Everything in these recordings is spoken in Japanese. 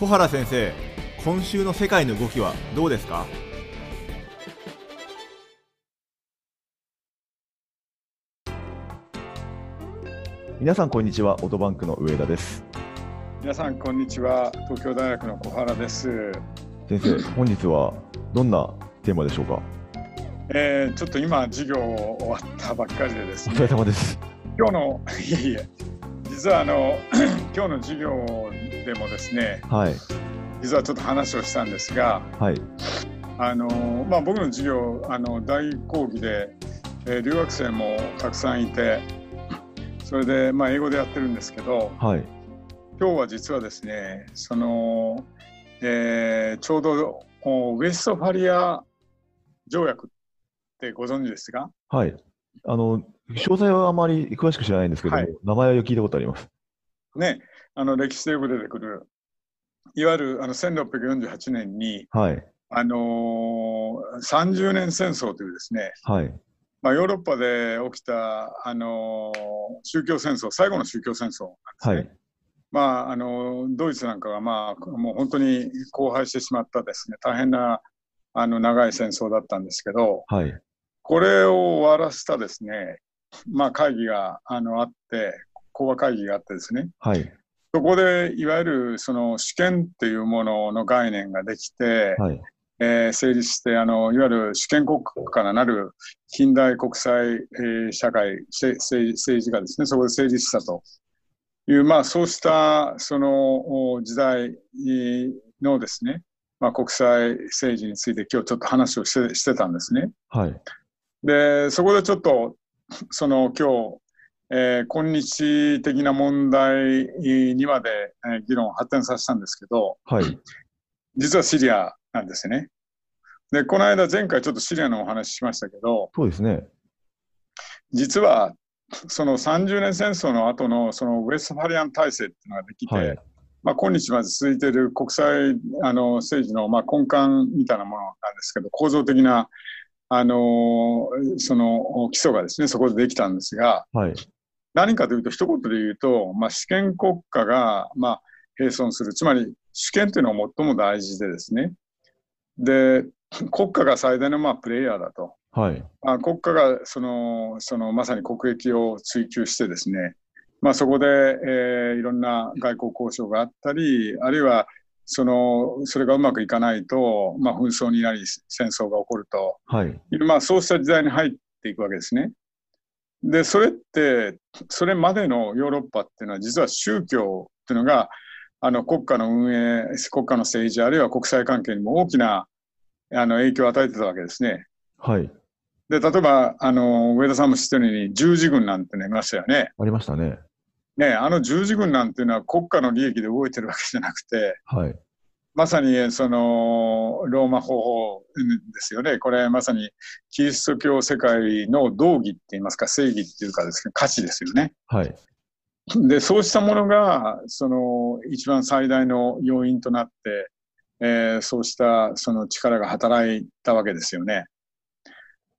小原先生今週の世界の動きはどうですか？皆さんこんにちはオートバンクの上田です。皆さんこんにちは東京大学の小原です。先生 本日はどんなテーマでしょうか？えー、ちょっと今授業終わったばっかりでですおね疲れ様です。今日の いえいえ実はあの 今日の授業でもですねはい。実はちょっと話をしたんですがはい。あの、まあ、僕の授業あの大講義で、えー留学生もたくさんいてそれで、まあ、英語でやってるんですけどはい。今日は実はですねその、えーちょうどおウェストファリア条約ってご存知ですか？はい。あの詳細はあまり詳しく知らないんですけども、はい。名前は聞いたことありますねあの歴史でよく出てくるいわゆるあの1648年に、はい。あのー30年戦争というですね、はい。まあ、ヨーロッパで起きた、あのー宗教戦争最後の宗教戦争なんですね。はい。まああのドイツなんかが、まあ、もう本当に荒廃してしまったですね大変なあの長い戦争だったんですけどはい。これを終わらせたですね、まあ、会議があのあって講和会議があってですね。はい。そこでいわゆるその主権っていうものの概念ができて、はい。えー成立してあのいわゆる主権国家からなる近代国際、えー社会せ政政治がですねそこで成立したと。いう、まあ、そうしたそのお時代のですね、まあ、国際政治について今日ちょっと話をしてしてたんですね。はい。でそこでちょっとその今日、えー今日的な問題にまで、えー議論を発展させたんですけど、はい実はシリアなんですね。で、この間前回ちょっとシリアのお話ししましたけど、そうですね実はその30年戦争の後のそのウェストファリアン体制っていうのができて、はいまあ、今日まで続いている国際あの政治のまあ根幹みたいなものなんですけど、構造的なあのその基礎がですね、そこでできたんですが、はい何かというと、一言で言うと、まあ、主権国家が、まあ、並存する、つまり主権というのは最も大事でですね、で、国家が最大のまあプレイヤーだと。はい。まあ、国家がそのそのまさに国益を追求してですね、まあ、そこで、えーいろんな外交交渉があったり、あるいはそのそれがうまくいかないと、まあ、紛争になり戦争が起こると。はい。まあ、そうした時代に入っていくわけですね。で、それって、それまでのヨーロッパっていうのは、実は宗教っていうのが、あの国家の運営、国家の政治、あるいは国際関係にも大きなあの影響を与えてたわけですね。はいで、例えば、あの、上田さんも知ってるように、十字軍なんてのいましたよね。ありましたねね、あの十字軍なんていうのは国家の利益で動いてるわけじゃなくて、はいまさにそのローマ法法ですよね。これまさにキリスト教世界の道義って言いますか、正義っていうかですね、価値ですよね。はいで、そうしたものが、その一番最大の要因となって、えーそうしたその力が働いたわけですよね。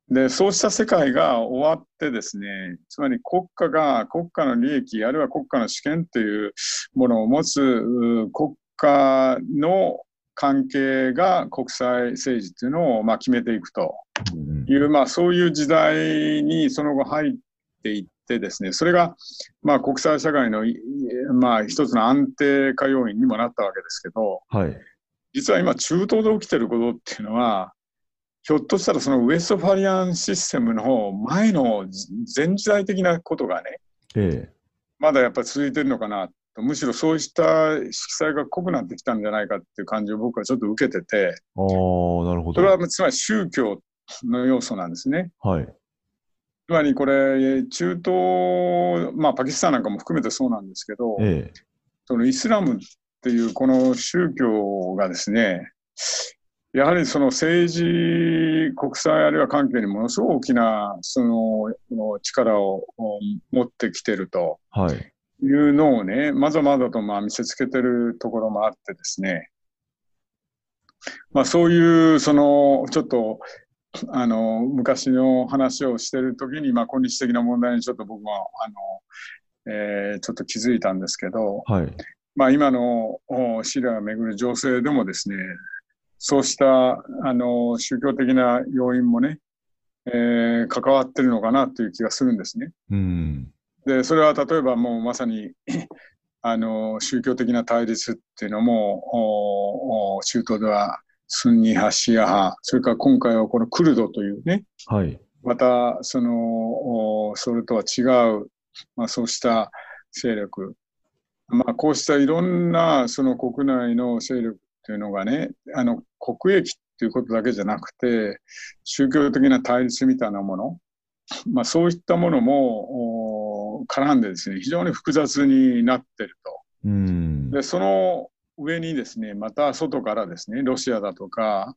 で、そうした世界が終わってですね、つまり国家が国家の利益、あるいは国家の主権というものを持つう国家の関係が国際政治というのをまあ決めていくと。うんいう、まあ、そういう時代にその後入っていってですね、それがまあ国際社会のいまあ一つの安定化要因にもなったわけですけど、はい。実は今中東で起きてることっていうのは、ひょっとしたらそのウエストファリアンシステムの前の前時代的なことがね、ええ。まだやっぱり続いてるのかなと、むしろそうした色彩が濃くなってきたんじゃないかっていう感じを僕はちょっと受けてて、ああなるほど。それはつまり宗教の要素なんですね。はい。つまりこれ、中東、まあパキスタンなんかも含めてそうなんですけど、ええ。そのイスラムっていうこの宗教がですね、やはりその政治、国際あるいは関係にものすごく大きなそのの力をお持ってきてると。はいいうのをね、まざまざとまあ見せつけてるところもあってですね、まあそういうそのちょっとあの昔の話をしてるときに、まあ今日的な問題にちょっと僕はあの、えーちょっと気づいたんですけど、はいまあ、今のシリアをめぐる情勢でもですね、そうしたあの宗教的な要因もね、えー、関わってるのかなという気がするんですね。うん。で、それは例えばもうまさに あの、宗教的な対立っていうのも、中東ではスンニ派、シア派、それから今回はこのクルドというね、はい、また、その、それとは違う、まあ、そうした勢力、まあ、こうしたいろんなその国内の勢力っていうのがね、あの、国益っていうことだけじゃなくて、宗教的な対立みたいなもの、まあ、そういったものも絡んでですね、非常に複雑になってると。うん、で、その上にですね、また外からですね、ロシアだとか、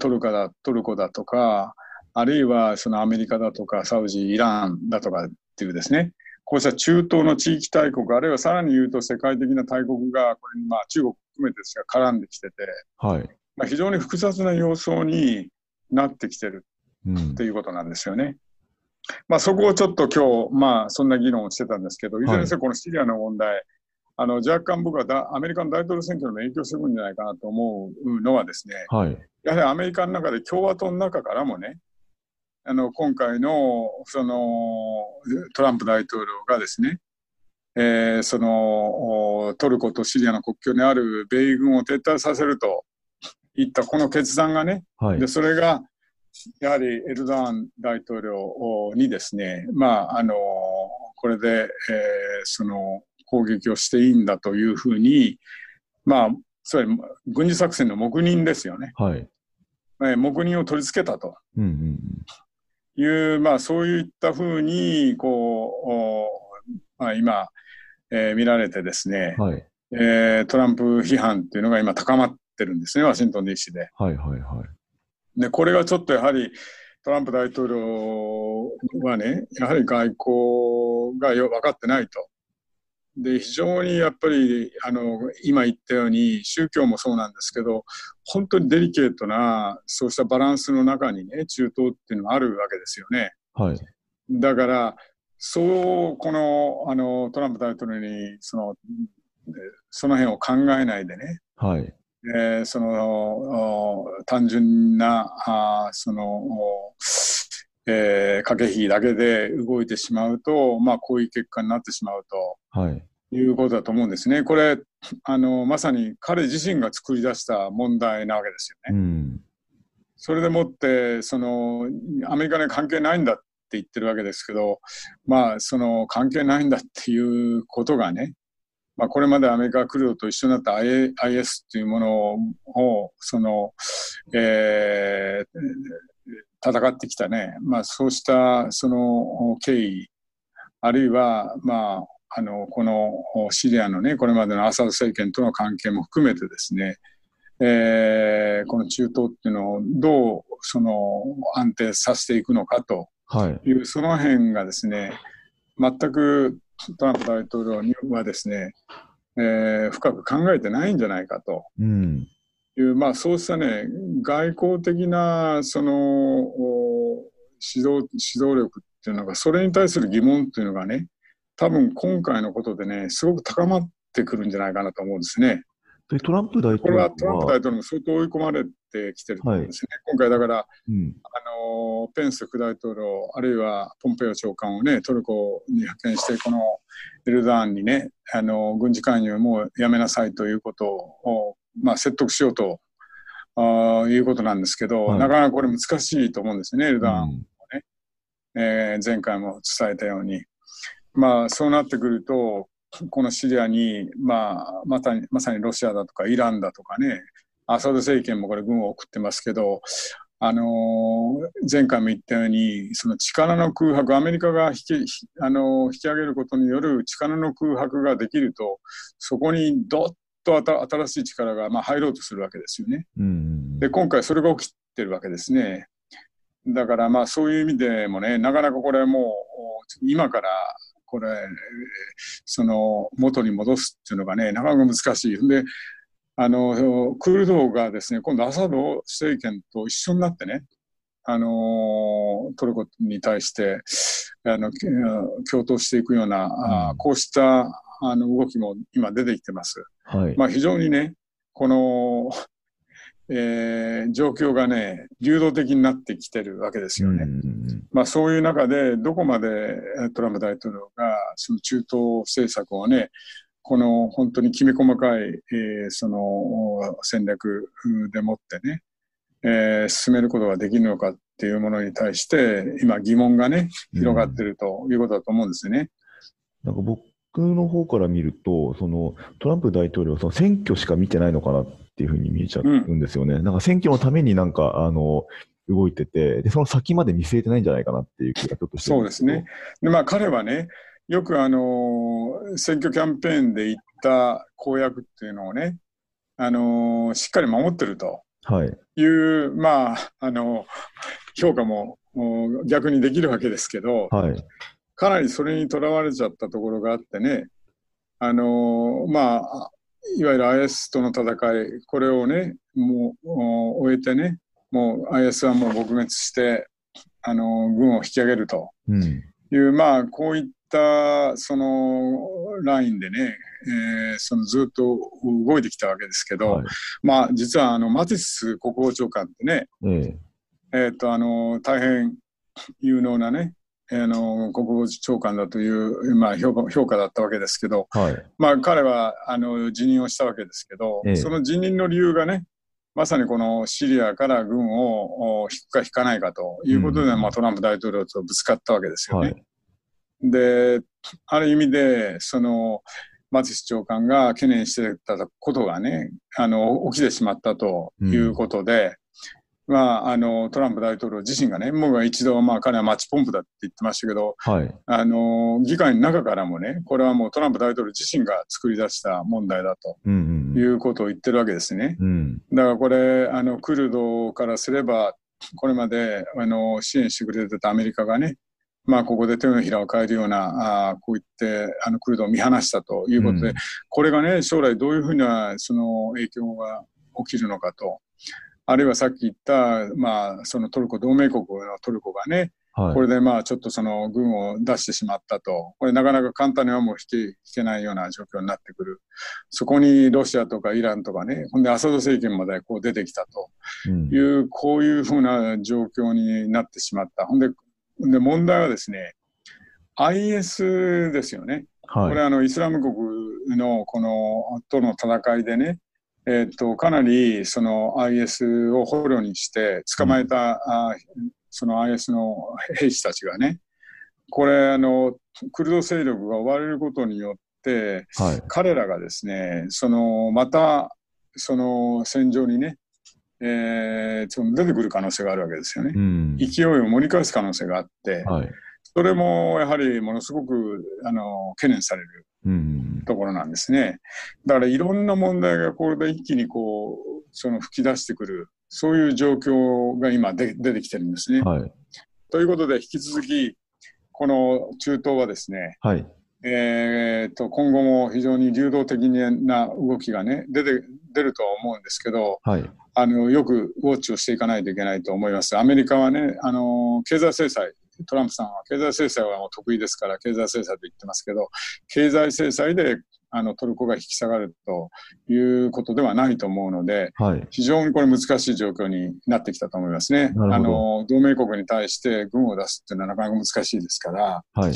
トルコだトルコだとか、あるいはそのアメリカだとか、サウジ、イランだとかっていうですね、こうした中東の地域大国、あるいはさらに言うと世界的な大国が、これにまあ中国含めてですが絡んできてて、はいまあ、非常に複雑な様相になってきてるっていうことなんですよね。うんまあ、そこをちょっと今日、まあ、そんな議論をしてたんですけど、い。ずれにせよこのシリアの問題、はい、あの若干僕はだアメリカの大統領選挙にも影響するんじゃないかなと思うのはですね、はい、やはりアメリカの中で共和党の中からもね、あの今回のそのトランプ大統領がですね、えー、そのトルコとシリアの国境にある米軍を撤退させるといったこの決断がね、はい、でそれがやはりエルドアン大統領にですね、まあ、あのこれで、えー、その攻撃をしていいんだというふうに、まあ、つまり軍事作戦の黙認ですよね。はい。えー、黙認を取り付けたと。うんうんいう、まあ、そういったふうに、こう、まあ、今、えー、見られてですね、はい、えー、トランプ批判っていうのが今高まってるんですね、ワシントン DC で。はいはいはい。で、これがちょっとやはりトランプ大統領はね、やはり外交がよ分かってないと。で、非常にやっぱり、あの、今言ったように、宗教もそうなんですけど、本当にデリケートな、そうしたバランスの中にね、中東っていうのがあるわけですよね。はい。だから、そう、この、あの、トランプ大統領に、その、その辺を考えないでね、はい。えー、その単純なあその、えー、駆け引きだけで動いてしまうと、まあ、こういう結果になってしまうと、はい、いうことだと思うんですね。これあのまさに彼自身が作り出した問題なわけですよね。うん、それでもってそのアメリカに関係ないんだって言ってるわけですけど、まあ、その関係ないんだっていうことがね、まあ、これまでアメリカクルドと一緒になった IS というものを、その、えー、戦ってきたね、まあ、そうしたその経緯、あるいは、まあ、あの、このシリアのね、これまでのアサド政権との関係も含めてですね、えー、この中東っていうのをどうその安定させていくのかと。い。う、はい、その辺がですね、全くトランプ大統領にはですね、えー、深く考えてないんじゃないかという、うん、まあ、そうしたね、外交的なその指導指導力っていうのが、それに対する疑問っていうのがね、多分今回のことでね、すごく高まってくるんじゃないかなと思うんですね。でトランプ大統領これはトランプ大統領も相当追い込まれてきてると思うんですね。はい、今回だから、うん、あのペンス副大統領、あるいはポンペオ長官をね、トルコに派遣して、このエルダーンにね、あの軍事介入もやめなさいということを、まあ、説得しようとあいうことなんですけど、はい、なかなかこれ難しいと思うんですね、エルダーンをね。うん、えー、前回も伝えたように。まあ、そうなってくると、このシリアに、まあ、まさにまさにロシアだとかイランだとかね、アサド政権もこれ軍を送ってますけど、あのー、前回も言ったように、その力の空白、アメリカが引き,、あのー、引き上げることによる力の空白ができると、そこにどっと新しい力が、まあ、入ろうとするわけですよね。で、今回それが起きてるわけですね。だからまあそういう意味でもね、なかなかこれもう今からこれ、その元に戻すっていうのがね、なかなか難しい。で、あの、クルドがですね、今度アサド政権と一緒になってね、あの、トルコに対して、あの、共闘していくような、うん、こうしたあの動きも今出てきてます。はい。まあ、非常にね、この、えー状況がね、流動的になってきてるわけですよね。まあ、そういう中で、どこまでえートランプ大統領が、その中東政策をね、この本当にきめ細かい、えーそのお戦略でもってね、えー進めることができるのかっていうものに対して、今疑問がね、広がってるということだと思うんですよね。なんか僕の方から見ると、そのトランプ大統領はその選挙しか見てないのかなっていうふうに見えちゃうんですよね。なんか選挙のためになんか、あの、動いてて、で、その先まで見据えてないんじゃないかなっていう気がちょっとしてそうですね。で、まあ彼はね、よくあの、選挙キャンペーンで言った公約っていうのをね、あの、しっかり守ってるとはい。いう、まあ、あの、評価もお逆にできるわけですけど、はい。かなりそれにとらわれちゃったところがあってね、あの、まあ、いわゆる IS との戦い、これをね、もうお終えてね、もう IS はもう撲滅して、あの、軍を引き上げると。うん。いう、まあ、こういった、その、ラインでね、えーそのずっと動いてきたわけですけど、はい。まあ、実は、あの、マティス国防長官ってね、えええっ、と、あの、大変有能なね、あの、国防長官だという、まあ、評価、評価だったわけですけど、はい。まあ、彼は、あの、辞任をしたわけですけど、ええその辞任の理由がね、まさにこのシリアから軍をお引くか引かないかということで、うんまあ、トランプ大統領とぶつかったわけですよね。はい。で、ある意味で、その、マティス長官が懸念してたことがね、あの、起きてしまったということで、まあ、あの、トランプ大統領自身がね、もう一度、まあ、彼はマッチポンプだって言ってましたけど、はい。あの、議会の中からもね、これはもうトランプ大統領自身が作り出した問題だとうんうんいうん。うことを言ってるわけですね。うん。だからこれ、あの、クルドからすれば、これまで、あの、支援してくれてたアメリカがね、まあ、ここで手のひらを変えるような、あーこう言って、あの、クルドを見放したということで、うんこれがね、将来どういうふうな、その影響が起きるのかと、あるいはさっき言った、まあ、そのトルコ、同盟国のトルコがね、はい。これでまあちょっとその軍を出してしまったと、これなかなか簡単にはもう引け引けないような状況になってくる。そこにロシアとかイランとかね、ほんでアサド政権までこう出てきたとうんいう、こういうふうな状況になってしまった。ほんで、で問題はですね、IS ですよね。はい。これあのイスラム国のこのとの戦いでね、えっとかなりその IS を捕虜にして捕まえた、あその IS の兵士たちがねこれあのクルド勢力が追われることによってはい。彼らがですねそのまたその戦場にね、えー出てくる可能性があるわけですよねう。ん。勢いを盛り返す可能性があって、はい。それもやはりものすごくあの懸念されるうん。ところなんですね。だからいろんな問題がこれで一気にこう、その吹き出してくる、そういう状況が今で出てきてるんですね。はい。ということで引き続き、この中東はですね、はい。えー、と今後も非常に流動的な動きがね出て出るとは思うんですけどはい。あのよくウォッチをしていかないといけないと思います。アメリカはねあの経済制裁トランプさんは経済制裁はもう得意ですから経済制裁と言ってますけど経済制裁であのトルコが引き下がるということではないと思うのではい。非常にこれ難しい状況になってきたと思いますね。あの同盟国に対して軍を出すっていうのはなかなか難しいですから。はい。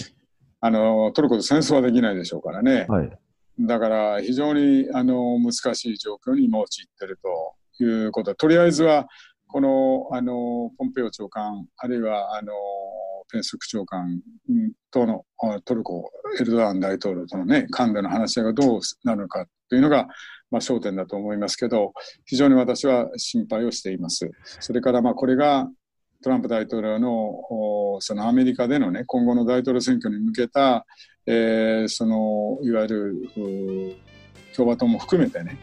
あのトルコと戦争はできないでしょうからね、はい。だから非常にあの難しい状況に今陥っているということ、とりあえずはこのあのポンペオ長官、あるいはあのペンス副長官とのトルコ、エルドアン大統領との、ね、間での話し合いがどうなるのかというのが、まあ、焦点だと思いますけど、非常に私は心配をしています。それからまあこれがトランプ大統領のそのアメリカでの、ね、今後の大統領選挙に向けた、えーそのいわゆる共和党も含めてね、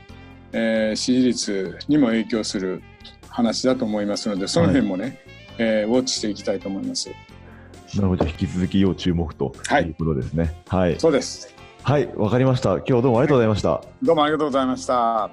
えー支持率にも影響する話だと思いますので、その辺もね、えーウォッチしていきたいと思います。なるほど。引き続き要注目とはいいうことですね。はい。そうです。はい。わかりました。今日はどうもありがとうございました。どうもありがとうございました。